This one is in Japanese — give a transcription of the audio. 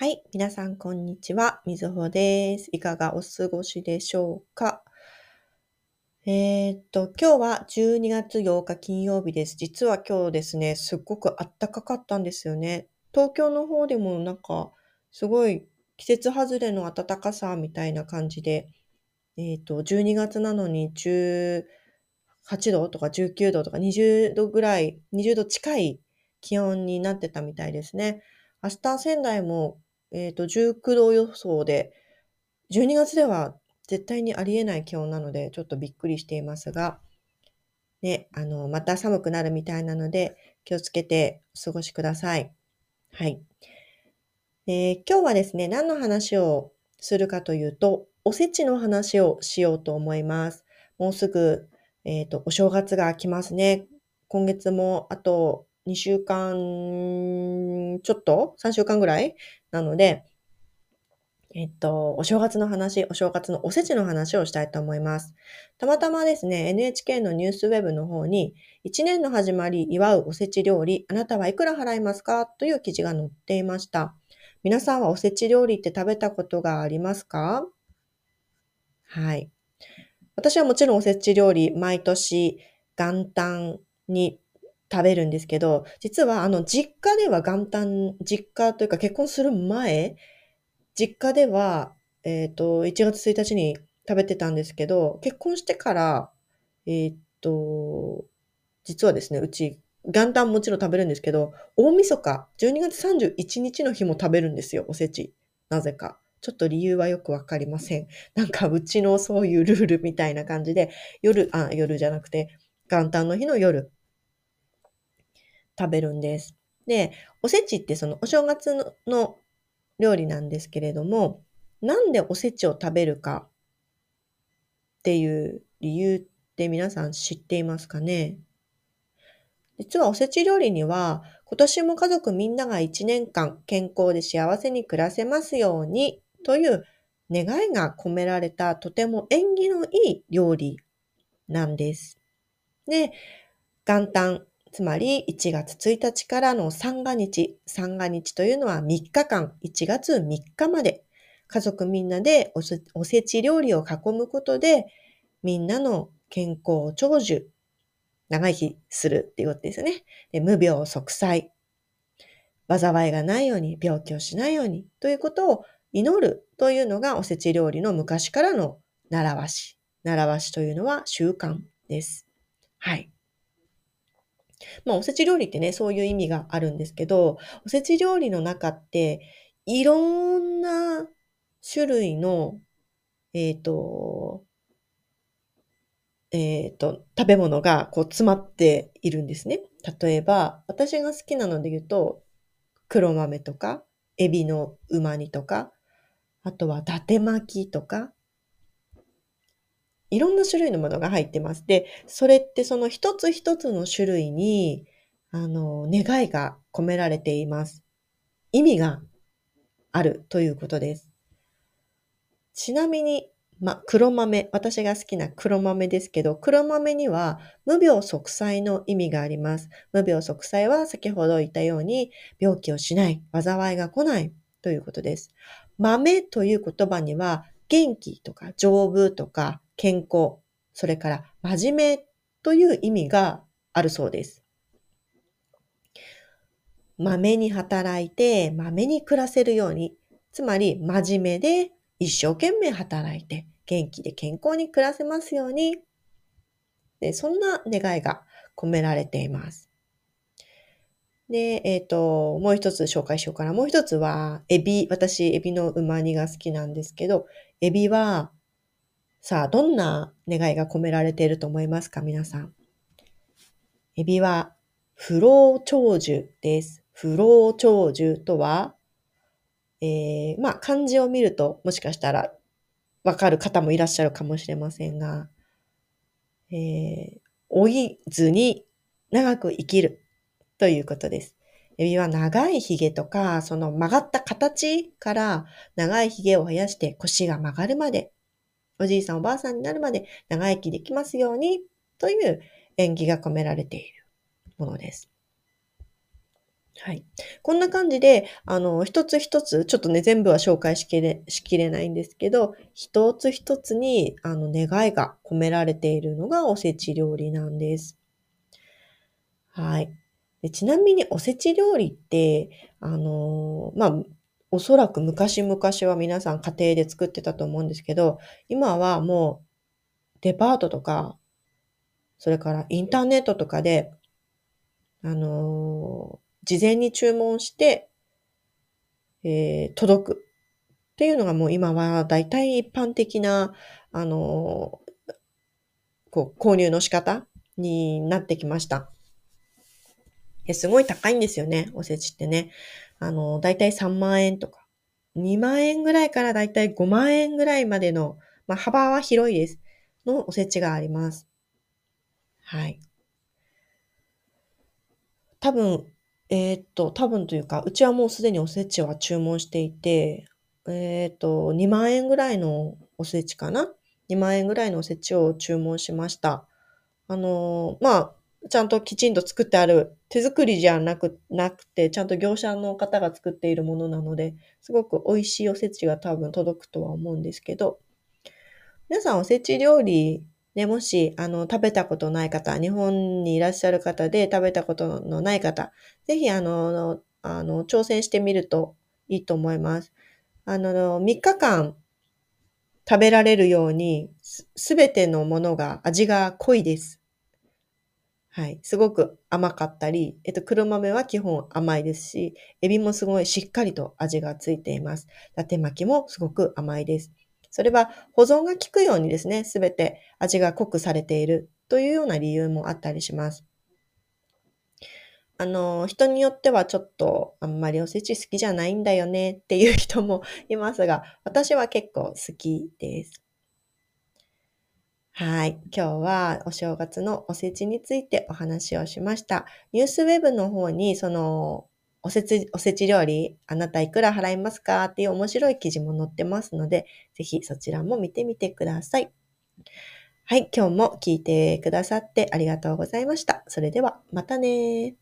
はい。皆さん、こんにちは。みずほです。いかがお過ごしでしょうか？えーっと、今日は12月8日金曜日です。実は今日ですね、すっごく暖かかったんですよね。東京の方でもなんか、すごい季節外れの暖かさみたいな感じで、えーっと、12月なのに18度とか19度とか20度ぐらい、20度近い気温になってたみたいですね。明日仙台も、えーっと、19度予想で、12月では絶対にありえない気温なので、ちょっとびっくりしていますが、ね、あの、また寒くなるみたいなので、気をつけてお過ごしください。はい。えー今日はですね、何の話をするかというと、おせちの話をしようと思います。もうすぐ、えっと、お正月が来ますね。今月もあと2週間ちょっと ?3 週間ぐらいなので、えっと、お正月の話、お正月のおせちの話をしたいと思います。たまたまですね、NHK のニュースウェブの方に、1年の始まり祝うおせち料理、あなたはいくら払いますか？という記事が載っていました。皆さんはおせち料理って食べたことがありますか？はい。私はもちろんおせち料理、毎年元旦に食べるんですけど、実はあの、実家では元旦、実家というか結婚する前、実家では、えっと、1月1日に食べてたんですけど、結婚してから、えっと、実はですね、うち、元旦もちろん食べるんですけど、大晦日、12月31日の日も食べるんですよ、おせち。なぜか。ちょっと理由はよくわかりません。なんかうちのそういうルールみたいな感じで、夜、あ、夜じゃなくて、元旦の日の夜、食べるんです。で、おせちってそのお正月の料理なんですけれども、なんでおせちを食べるかっていう理由って皆さん知っていますかね？実はおせち料理には、今年も家族みんなが1年間健康で幸せに暮らせますようにという願いが込められたとても縁起のいい料理なんです。で、元旦、つまり1月1日からの三が日、三が日というのは3日間、1月3日まで家族みんなでおせち料理を囲むことで、みんなの健康長寿、長生きするっていうことですね。で無病息災。災いがないように、病気をしないようにということを祈るというのがおせち料理の昔からの習わし。習わしというのは習慣です。はい。まあ、おせち料理ってね、そういう意味があるんですけど、おせち料理の中って、いろんな種類の、えっ、と、えっ、と、食べ物がこう詰まっているんですね。例えば、私が好きなので言うと、黒豆とか、エビのうま煮とか、あとは伊達巻きとか、いろんな種類のものが入ってます。で、それってその一つ一つの種類に、あの、願いが込められています。意味があるということです。ちなみに、ま、黒豆、私が好きな黒豆ですけど、黒豆には無病息災の意味があります。無病息災は先ほど言ったように、病気をしない、災いが来ないということです。豆という言葉には、元気とか丈夫とか健康、それから真面目という意味があるそうです。豆に働いて、豆に暮らせるように、つまり真面目で一生懸命働いて、元気で健康に暮らせますように、でそんな願いが込められています。で、えっ、と、もう一つ紹介しようかな。もう一つは、エビ。私、エビのうま煮が好きなんですけど、エビは、さあ、どんな願いが込められていると思いますか皆さん。エビは、不老長寿です。不老長寿とは、えー、まあ、漢字を見ると、もしかしたら、わかる方もいらっしゃるかもしれませんが、えー、老いずに長く生きるということです。エビは長い髭とか、その曲がった形から長い髭を生やして腰が曲がるまで、おじいさんおばあさんになるまで長生きできますようにという縁起が込められているものです。はい。こんな感じで、あの、一つ一つ、ちょっとね、全部は紹介しきれしきれないんですけど、一つ一つに、あの、願いが込められているのがおせち料理なんです。はい。でちなみにおせち料理って、あの、まあ、おそらく昔々は皆さん家庭で作ってたと思うんですけど、今はもうデパートとか、それからインターネットとかで、あの、事前に注文して、えー、届くっていうのがもう今は大体一般的な、あの、こう、購入の仕方になってきました。すごい高いんですよね、おせちってね。あの、だいたい3万円とか、2万円ぐらいからだいたい5万円ぐらいまでの、まあ、幅は広いです。のおせちがあります。はい。多分、えー、っと、多分というか、うちはもうすでにおせちは注文していて、えー、っと、2万円ぐらいのおせちかな ?2 万円ぐらいのおせちを注文しました。あのまあ、ちゃんときちんと作ってある、手作りじゃなく、なくて、ちゃんと業者の方が作っているものなので、すごく美味しいおせちが多分届くとは思うんですけど、皆さんおせち料理、ね、もし、あの、食べたことない方、日本にいらっしゃる方で食べたことのない方、ぜひ、あの、あの、挑戦してみるといいと思います。あの、3日間食べられるように、すべてのものが味が濃いです。はい。すごく甘かったり、えっと、黒豆は基本甘いですし、エビもすごいしっかりと味がついています。伊達巻きもすごく甘いです。それは保存が効くようにですね、すべて味が濃くされているというような理由もあったりします。あの、人によってはちょっとあんまりおせち好きじゃないんだよねっていう人もいますが、私は結構好きです。はい。今日はお正月のおせちについてお話をしました。ニュースウェブの方に、その、おせち、おせち料理、あなたいくら払いますかっていう面白い記事も載ってますので、ぜひそちらも見てみてください。はい。今日も聞いてくださってありがとうございました。それでは、またね